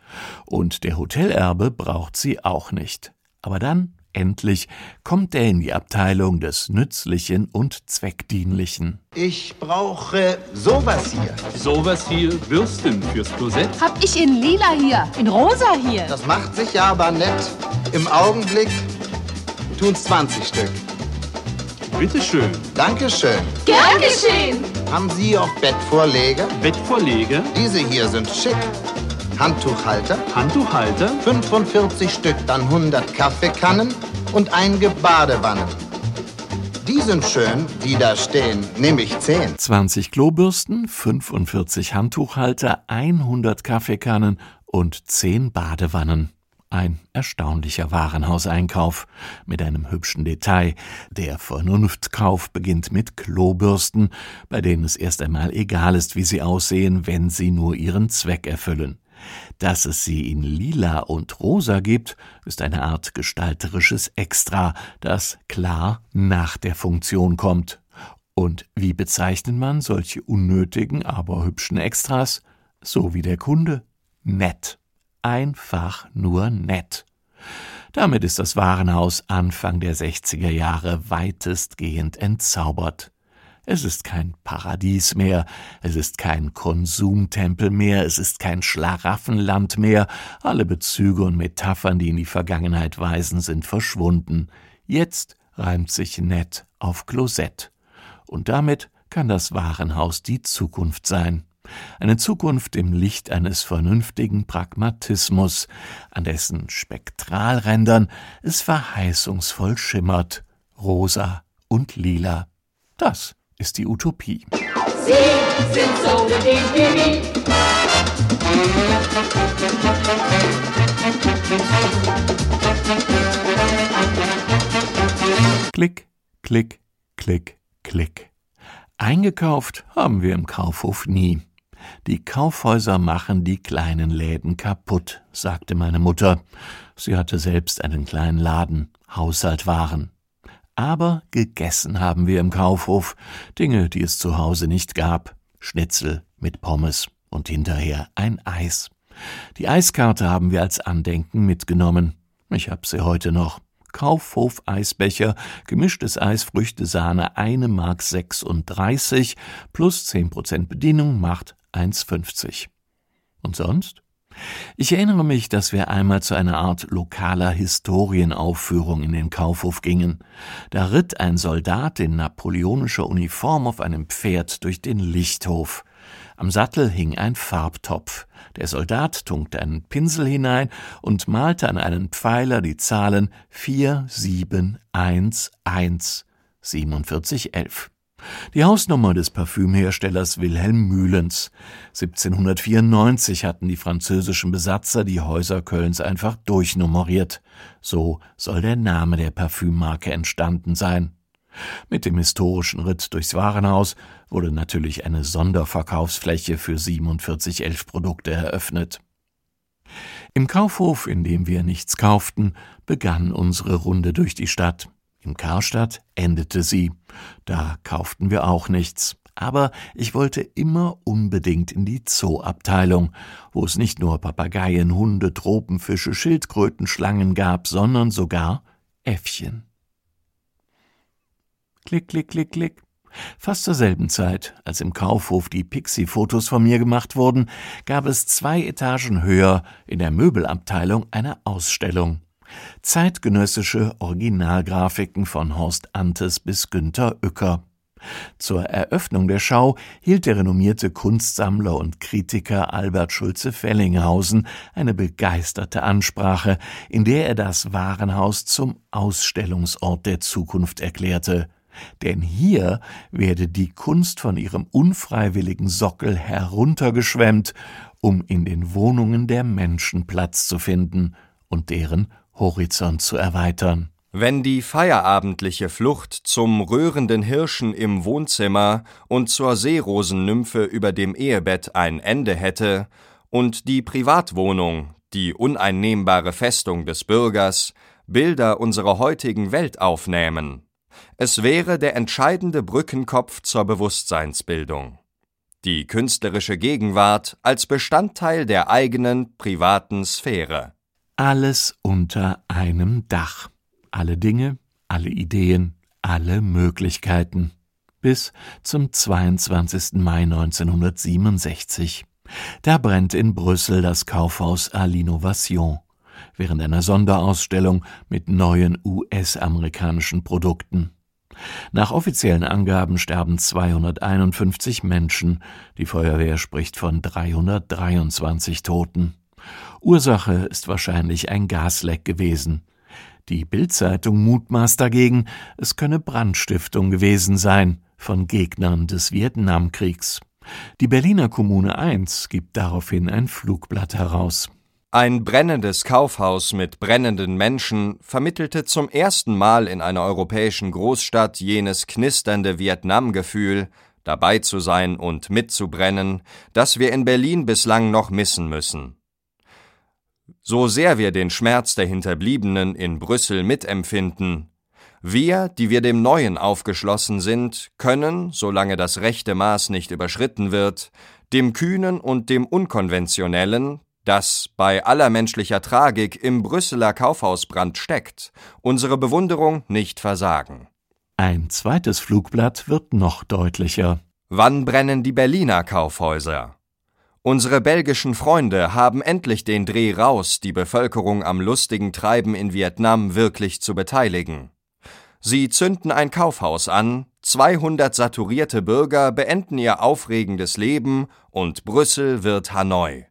[SPEAKER 3] Und der Hotelerbe braucht sie auch nicht. Aber dann endlich kommt er in die Abteilung des Nützlichen und Zweckdienlichen.
[SPEAKER 13] Ich brauche sowas hier.
[SPEAKER 1] Sowas hier, Bürsten fürs Klosett.
[SPEAKER 12] Hab ich in lila hier, in rosa hier.
[SPEAKER 13] Das macht sich ja aber nett. Im Augenblick tun's 20 Stück.
[SPEAKER 1] Bitteschön.
[SPEAKER 13] Dankeschön.
[SPEAKER 12] Gern geschehen.
[SPEAKER 13] Haben Sie auch Bettvorleger?
[SPEAKER 1] Bettvorleger,
[SPEAKER 13] Diese hier sind schick. Handtuchhalter,
[SPEAKER 1] Handtuchhalter,
[SPEAKER 13] 45 Stück, dann 100 Kaffeekannen und einige Badewannen. Die sind schön, die da stehen, nehme ich 10.
[SPEAKER 3] 20 Klobürsten, 45 Handtuchhalter, 100 Kaffeekannen und 10 Badewannen. Ein erstaunlicher Warenhauseinkauf mit einem hübschen Detail. Der Vernunftkauf beginnt mit Klobürsten, bei denen es erst einmal egal ist, wie sie aussehen, wenn sie nur ihren Zweck erfüllen. Dass es sie in lila und rosa gibt, ist eine Art gestalterisches Extra, das klar nach der Funktion kommt. Und wie bezeichnet man solche unnötigen, aber hübschen Extras? So wie der Kunde. Nett. Einfach nur nett. Damit ist das Warenhaus Anfang der 60er Jahre weitestgehend entzaubert. Es ist kein Paradies mehr, es ist kein Konsumtempel mehr, es ist kein Schlaraffenland mehr, alle Bezüge und Metaphern, die in die Vergangenheit weisen, sind verschwunden. Jetzt reimt sich nett auf Klosett. Und damit kann das Warenhaus die Zukunft sein. Eine Zukunft im Licht eines vernünftigen Pragmatismus, an dessen Spektralrändern es verheißungsvoll schimmert, rosa und lila. Das ist die Utopie.
[SPEAKER 4] Sie sind so bedingt wie wie.
[SPEAKER 3] Klick, klick, klick, klick. Eingekauft haben wir im Kaufhof nie. Die Kaufhäuser machen die kleinen Läden kaputt, sagte meine Mutter. Sie hatte selbst einen kleinen Laden, Haushaltwaren. Aber gegessen haben wir im Kaufhof Dinge, die es zu Hause nicht gab. Schnitzel mit Pommes und hinterher ein Eis. Die Eiskarte haben wir als Andenken mitgenommen. Ich hab sie heute noch. Kaufhof Eisbecher, gemischtes Eis, Früchte, Sahne, eine Mark 36 plus 10% Bedienung macht 1,50. Und sonst? Ich erinnere mich, dass wir einmal zu einer Art lokaler Historienaufführung in den Kaufhof gingen. Da ritt ein Soldat in napoleonischer Uniform auf einem Pferd durch den Lichthof. Am Sattel hing ein Farbtopf. Der Soldat tunkte einen Pinsel hinein und malte an einen Pfeiler die Zahlen 4711 4711. Die Hausnummer des Parfümherstellers Wilhelm Mühlens. 1794 hatten die französischen Besatzer die Häuser Kölns einfach durchnummeriert. So soll der Name der Parfümmarke entstanden sein. Mit dem historischen Ritt durchs Warenhaus wurde natürlich eine Sonderverkaufsfläche für 4711 Produkte eröffnet. Im Kaufhof, in dem wir nichts kauften, begann unsere Runde durch die Stadt. In Karstadt endete sie. Da kauften wir auch nichts. Aber ich wollte immer unbedingt in die Zooabteilung, wo es nicht nur Papageien, Hunde, Tropenfische, Schildkröten, Schlangen gab, sondern sogar Äffchen. Klick, klick, klick, klick. Fast zur selben Zeit, als im Kaufhof die Pixie-Fotos von mir gemacht wurden, gab es zwei Etagen höher in der Möbelabteilung eine Ausstellung. Zeitgenössische Originalgrafiken von Horst Antes bis Günter Uecker. Zur Eröffnung der Schau hielt der renommierte Kunstsammler und Kritiker Albert Schulze-Fellinghausen eine begeisterte Ansprache, in der er das Warenhaus zum Ausstellungsort der Zukunft erklärte. Denn hier werde die Kunst von ihrem unfreiwilligen Sockel heruntergeschwemmt, um in den Wohnungen der Menschen Platz zu finden und deren Horizont zu erweitern.
[SPEAKER 10] Wenn die feierabendliche Flucht zum röhrenden Hirschen im Wohnzimmer und zur Seerosennymphe über dem Ehebett ein Ende hätte und die Privatwohnung, die uneinnehmbare Festung des Bürgers, Bilder unserer heutigen Welt aufnähmen, es wäre der entscheidende Brückenkopf zur Bewusstseinsbildung. Die künstlerische Gegenwart als Bestandteil der eigenen privaten Sphäre.
[SPEAKER 3] Alles unter einem Dach. Alle Dinge, alle Ideen, alle Möglichkeiten. Bis zum 22. Mai 1967. Da brennt in Brüssel das Kaufhaus à l'Innovation während einer Sonderausstellung mit neuen US-amerikanischen Produkten. Nach offiziellen Angaben sterben 251 Menschen, die Feuerwehr spricht von 323 Toten. Ursache ist wahrscheinlich ein Gasleck gewesen. Die Bildzeitung mutmaßt dagegen, es könne Brandstiftung gewesen sein von Gegnern des Vietnamkriegs. Die Berliner Kommune 1 gibt daraufhin ein Flugblatt heraus.
[SPEAKER 10] Ein brennendes Kaufhaus mit brennenden Menschen vermittelte zum ersten Mal in einer europäischen Großstadt jenes knisternde Vietnam-Gefühl, dabei zu sein und mitzubrennen, das wir in Berlin bislang noch missen müssen. So sehr wir den Schmerz der Hinterbliebenen in Brüssel mitempfinden, wir, die wir dem Neuen aufgeschlossen sind, können, solange das rechte Maß nicht überschritten wird, dem Kühnen und dem Unkonventionellen, das bei aller menschlicher Tragik im Brüsseler Kaufhausbrand steckt, unsere Bewunderung nicht versagen.
[SPEAKER 3] Ein zweites Flugblatt wird noch deutlicher.
[SPEAKER 10] Wann brennen die Berliner Kaufhäuser? Unsere belgischen Freunde haben endlich den Dreh raus, die Bevölkerung am lustigen Treiben in Vietnam wirklich zu beteiligen. Sie zünden ein Kaufhaus an, 200 saturierte Bürger beenden ihr aufregendes Leben und Brüssel wird Hanoi.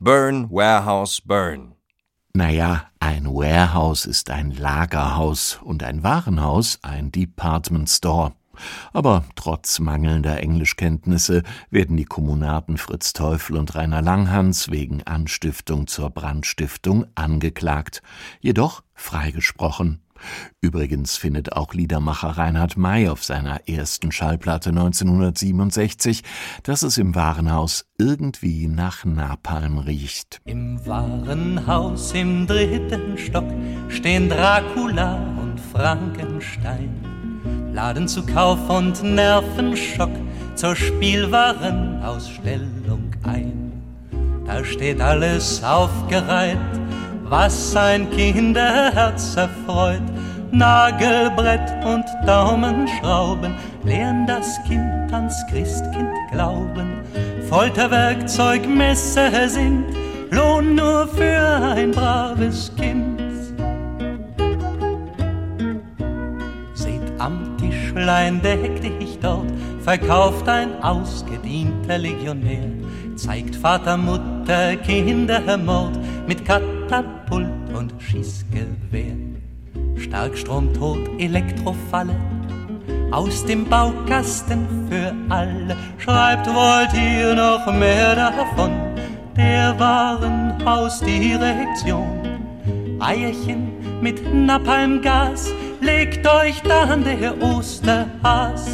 [SPEAKER 10] Burn, Warehouse, Burn.
[SPEAKER 3] Naja, ein Warehouse ist ein Lagerhaus und ein Warenhaus ein Department Store. Aber trotz mangelnder Englischkenntnisse werden die Kommunaten Fritz Teufel und Rainer Langhans wegen Anstiftung zur Brandstiftung angeklagt, jedoch freigesprochen. Übrigens findet auch Liedermacher Reinhard May auf seiner ersten Schallplatte 1967, dass es im Warenhaus irgendwie nach Napalm riecht.
[SPEAKER 8] Im Warenhaus im dritten Stock stehen Dracula und Frankenstein, laden zu Kauf und Nervenschock zur Spielwarenausstellung ein. Da steht alles aufgereiht was ein Kinderherz erfreut. Nagelbrett und Daumenschrauben lehren das Kind ans Christkind glauben. Folterwerkzeug, Messer sind Lohn nur für ein braves Kind. Seht am Tischlein deck dich dort, verkauft ein ausgedienter Legionär, zeigt Vater, Mutter, Kindermord mit Katapult und Schießgewehr. Starkstrom tot, Elektrofalle, aus dem Baukasten für alle. Schreibt, wollt ihr noch mehr davon? Der Warenhausdirektion. Eierchen mit Napalmgas, legt euch dann der Osterhas.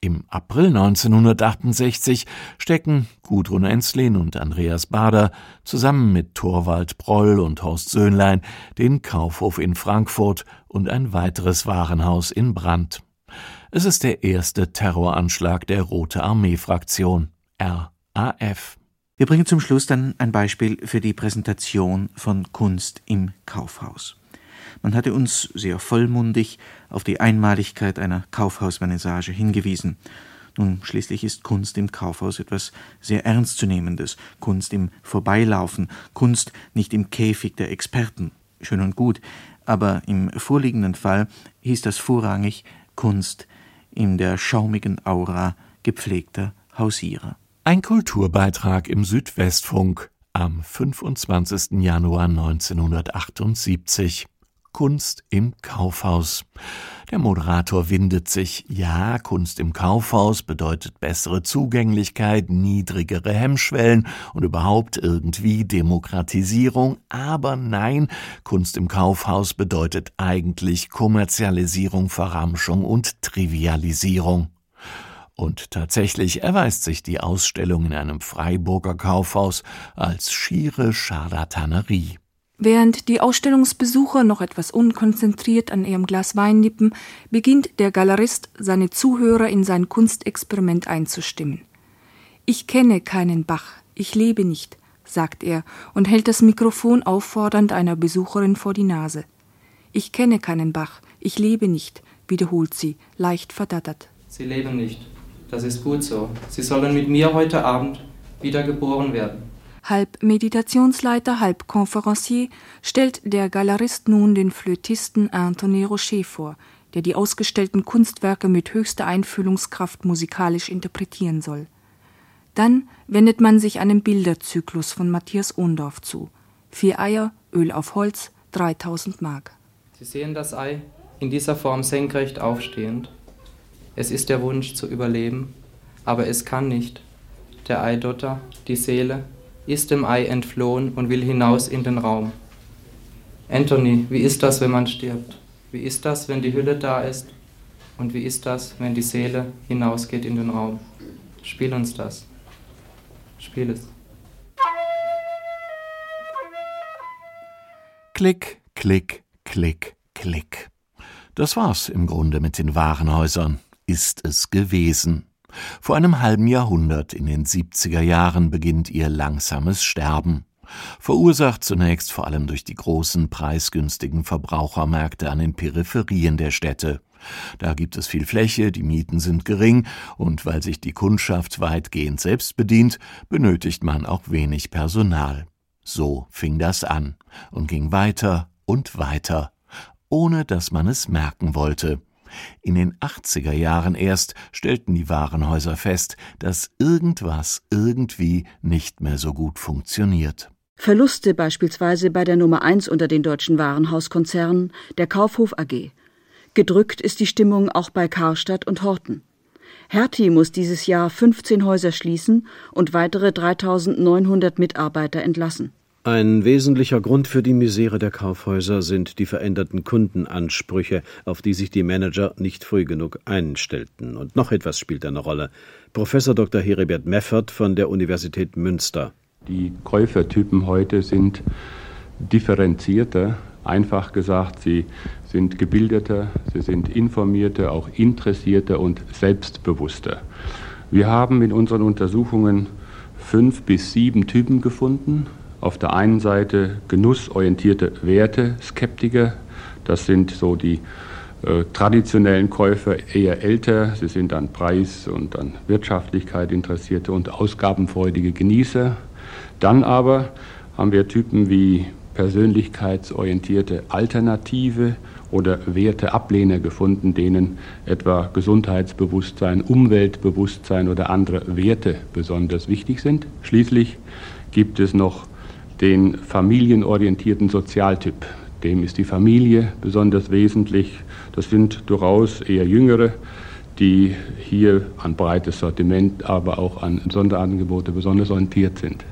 [SPEAKER 3] Im April 1968 stecken Gudrun Enslin und Andreas Bader zusammen mit Thorwald Broll und Horst Söhnlein den Kaufhof in Frankfurt und ein weiteres Warenhaus in Brand. Es ist der erste Terroranschlag der Rote Armee-Fraktion RAF.
[SPEAKER 11] Wir bringen zum Schluss dann ein Beispiel für die Präsentation von Kunst im Kaufhaus. Man hatte uns sehr vollmundig auf die Einmaligkeit einer Kaufhausvernissage hingewiesen. Nun, schließlich ist Kunst im Kaufhaus etwas sehr Ernstzunehmendes, Kunst im Vorbeilaufen, Kunst nicht im Käfig der Experten. Schön und gut, aber im vorliegenden Fall hieß das vorrangig Kunst in der schaumigen Aura gepflegter Hausierer.
[SPEAKER 3] Ein Kulturbeitrag im Südwestfunk am 25. Januar 1978. Kunst im Kaufhaus. Der Moderator windet sich, ja, Kunst im Kaufhaus bedeutet bessere Zugänglichkeit, niedrigere Hemmschwellen und überhaupt irgendwie Demokratisierung, aber nein, Kunst im Kaufhaus bedeutet eigentlich Kommerzialisierung, Verramschung und Trivialisierung. Und tatsächlich erweist sich die Ausstellung in einem Freiburger Kaufhaus als schiere Scharlatanerie.
[SPEAKER 14] Während die Ausstellungsbesucher noch etwas unkonzentriert an ihrem Glas Wein nippen, beginnt der Galerist, seine Zuhörer in sein Kunstexperiment einzustimmen. Ich kenne keinen Bach, ich lebe nicht, sagt er und hält das Mikrofon auffordernd einer Besucherin vor die Nase. Ich kenne keinen Bach, ich lebe nicht, wiederholt sie, leicht verdattert.
[SPEAKER 15] Sie leben nicht. Das ist gut so. Sie sollen mit mir heute Abend wieder geboren werden.
[SPEAKER 14] Halb Meditationsleiter, halb Konferencier stellt der Galerist nun den Flötisten Anthony Rocher vor, der die ausgestellten Kunstwerke mit höchster Einfühlungskraft musikalisch interpretieren soll. Dann wendet man sich einem Bilderzyklus von Matthias Ohndorf zu. Vier Eier, Öl auf Holz, 3000 Mark.
[SPEAKER 15] Sie sehen das Ei in dieser Form senkrecht aufstehend. Es ist der Wunsch zu überleben, aber es kann nicht. Der Eidotter, die Seele, ist dem Ei entflohen und will hinaus in den Raum. Anthony, wie ist das, wenn man stirbt? Wie ist das, wenn die Hülle da ist? Und wie ist das, wenn die Seele hinausgeht in den Raum? Spiel uns das. Spiel es.
[SPEAKER 3] Klick, klick, klick, klick. Das war's im Grunde mit den Warenhäusern. Ist es gewesen. Vor einem halben Jahrhundert, in den 70er Jahren, beginnt ihr langsames Sterben. Verursacht zunächst vor allem durch die großen preisgünstigen Verbrauchermärkte an den Peripherien der Städte. Da gibt es viel Fläche, die Mieten sind gering, und weil sich die Kundschaft weitgehend selbst bedient, benötigt man auch wenig Personal. So fing das an und ging weiter und weiter, ohne dass man es merken wollte. In den 80er Jahren erst stellten die Warenhäuser fest, dass irgendwas irgendwie nicht mehr so gut funktioniert.
[SPEAKER 16] Verluste beispielsweise bei der Nummer 1 unter den deutschen Warenhauskonzernen, der Kaufhof AG. Gedrückt ist die Stimmung auch bei Karstadt und Horten. Hertie muss dieses Jahr 15 Häuser schließen und weitere 3900 Mitarbeiter entlassen.
[SPEAKER 17] Ein wesentlicher Grund für die Misere der Kaufhäuser sind die veränderten Kundenansprüche, auf die sich die Manager nicht früh genug einstellten. Und noch etwas spielt eine Rolle. Professor Dr. Heribert Meffert von der Universität Münster.
[SPEAKER 18] Die Käufertypen heute sind differenzierter. Einfach gesagt, sie sind gebildeter, sie sind informierter, auch interessierter und selbstbewusster. Wir haben in unseren Untersuchungen fünf bis sieben Typen gefunden, auf der einen Seite genussorientierte Werte-Skeptiker, das sind so die äh, traditionellen Käufer eher älter, sie sind an Preis und an Wirtschaftlichkeit interessierte und ausgabenfreudige Genießer. Dann aber haben wir Typen wie persönlichkeitsorientierte Alternative oder Werteablehner gefunden, denen etwa Gesundheitsbewusstsein, Umweltbewusstsein oder andere Werte besonders wichtig sind. Schließlich gibt es noch den familienorientierten Sozialtyp. Dem ist die Familie besonders wesentlich. Das sind durchaus eher Jüngere, die hier an breites Sortiment, aber auch an Sonderangebote besonders orientiert sind.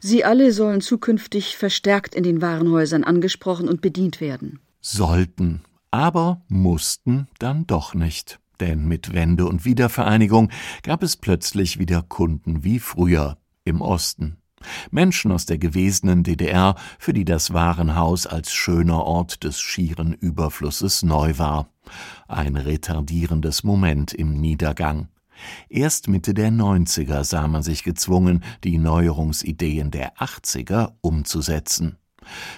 [SPEAKER 16] Sie alle sollen zukünftig verstärkt in den Warenhäusern angesprochen und bedient werden.
[SPEAKER 3] Sollten, aber mussten dann doch nicht. Denn mit Wende und Wiedervereinigung gab es plötzlich wieder Kunden wie früher im Osten. Menschen aus der gewesenen DDR, für die das Warenhaus als schöner Ort des schieren Überflusses neu war. Ein retardierendes Moment im Niedergang. Erst Mitte der 90er sah man sich gezwungen, die Neuerungsideen der 80er umzusetzen.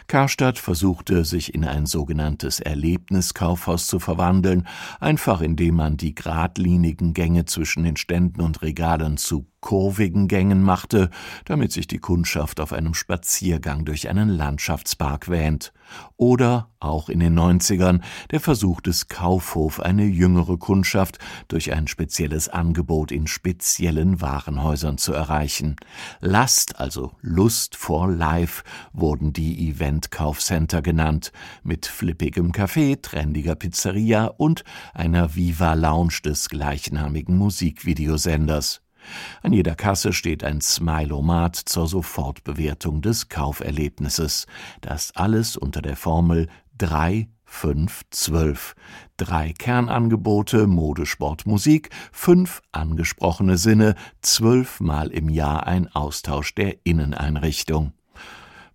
[SPEAKER 3] Karstadt versuchte, sich in ein sogenanntes Erlebniskaufhaus zu verwandeln, einfach indem man die geradlinigen Gänge zwischen den Ständen und Regalen zu kurvigen Gängen machte, damit sich die Kundschaft auf einem Spaziergang durch einen Landschaftspark wähnt. Oder auch in den 90ern der Versuch des Kaufhof, eine jüngere Kundschaft durch ein spezielles Angebot in speziellen Warenhäusern zu erreichen. Last, also Lust for Life, wurden die Event-Kaufcenter genannt, mit flippigem Café, trendiger Pizzeria und einer Viva Lounge des gleichnamigen Musikvideosenders. An jeder Kasse steht ein Smilomat zur Sofortbewertung des Kauferlebnisses. Das alles unter der Formel 3 5, 12. Drei Kernangebote, Mode, Sport, Musik, fünf angesprochene Sinne, zwölfmal im Jahr ein Austausch der Inneneinrichtung.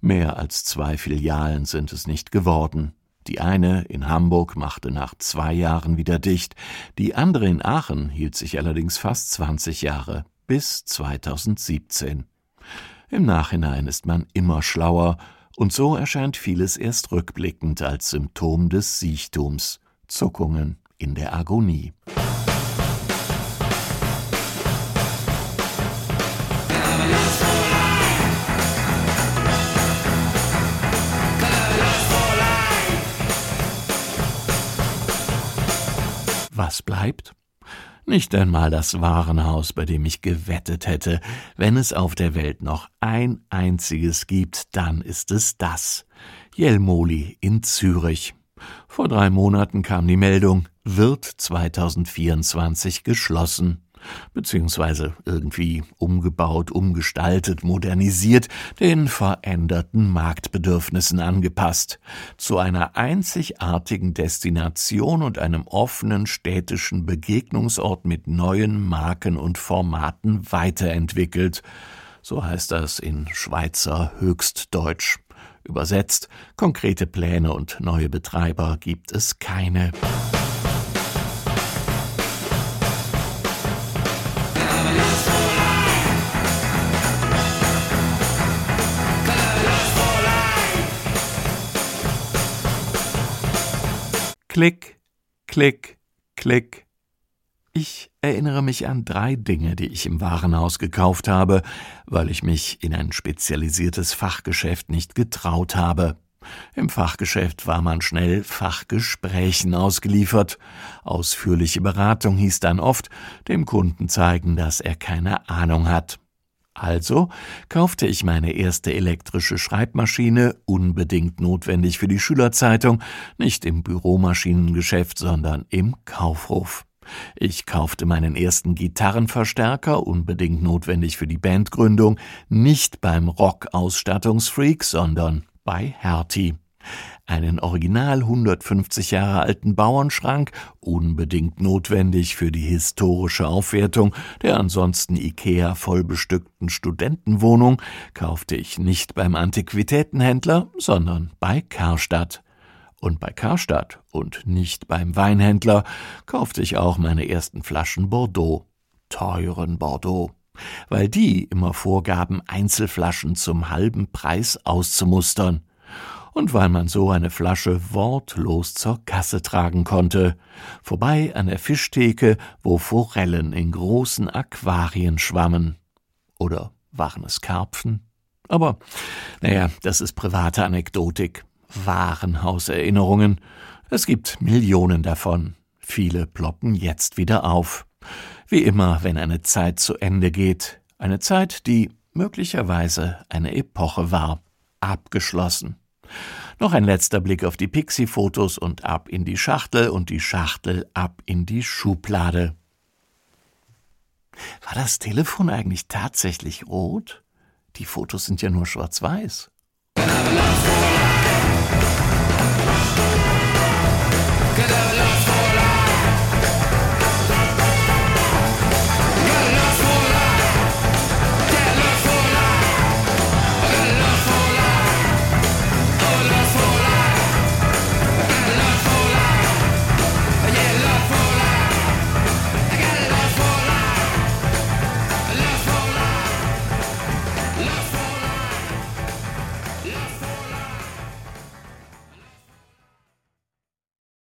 [SPEAKER 3] Mehr als zwei Filialen sind es nicht geworden. Die eine in Hamburg machte nach zwei Jahren wieder dicht, die andere in Aachen hielt sich allerdings fast 20 Jahre, bis 2017. Im Nachhinein ist man immer schlauer, Und so erscheint vieles erst rückblickend als Symptom des Siechtums, Zuckungen in der Agonie. Was bleibt? Nicht einmal das Warenhaus, bei dem ich gewettet hätte, wenn es auf der Welt noch ein einziges gibt, dann ist es das. Jelmoli in Zürich. Vor drei Monaten kam die Meldung, wird 2024 geschlossen beziehungsweise irgendwie umgebaut, umgestaltet, modernisiert, den veränderten Marktbedürfnissen angepasst, zu einer einzigartigen Destination und einem offenen städtischen Begegnungsort mit neuen Marken und Formaten weiterentwickelt. So heißt das in Schweizer Höchstdeutsch. Übersetzt, konkrete Pläne und neue Betreiber gibt es keine. Klick, klick, klick. Ich erinnere mich an drei Dinge, die ich im Warenhaus gekauft habe, weil ich mich in ein spezialisiertes Fachgeschäft nicht getraut habe. Im Fachgeschäft war man schnell Fachgesprächen ausgeliefert. Ausführliche Beratung hieß dann oft, dem Kunden zeigen, dass er keine Ahnung hat. Also kaufte ich meine erste elektrische Schreibmaschine, unbedingt notwendig für die Schülerzeitung, nicht im Büromaschinengeschäft, sondern im Kaufhof. Ich kaufte meinen ersten Gitarrenverstärker, unbedingt notwendig für die Bandgründung, nicht beim Rock-Ausstattungsfreak, sondern bei Hertie einen original 150 Jahre alten Bauernschrank, unbedingt notwendig für die historische Aufwertung der ansonsten Ikea vollbestückten Studentenwohnung, kaufte ich nicht beim Antiquitätenhändler, sondern bei Karstadt. Und bei Karstadt und nicht beim Weinhändler kaufte ich auch meine ersten Flaschen Bordeaux, teuren Bordeaux weil die immer vorgaben, Einzelflaschen zum halben Preis auszumustern und weil man so eine Flasche wortlos zur Kasse tragen konnte, vorbei an der Fischtheke, wo Forellen in großen Aquarien schwammen. Oder waren es Karpfen? Aber, naja, das ist private Anekdotik, Warenhauserinnerungen. Es gibt Millionen davon. Viele ploppen jetzt wieder auf. Wie immer, wenn eine Zeit zu Ende geht. Eine Zeit, die möglicherweise eine Epoche war. Abgeschlossen. Noch ein letzter Blick auf die Pixie-Fotos und ab in die Schachtel und die Schachtel ab in die Schublade. War das Telefon eigentlich tatsächlich rot? Die Fotos sind ja nur schwarz-weiß. Kadabla,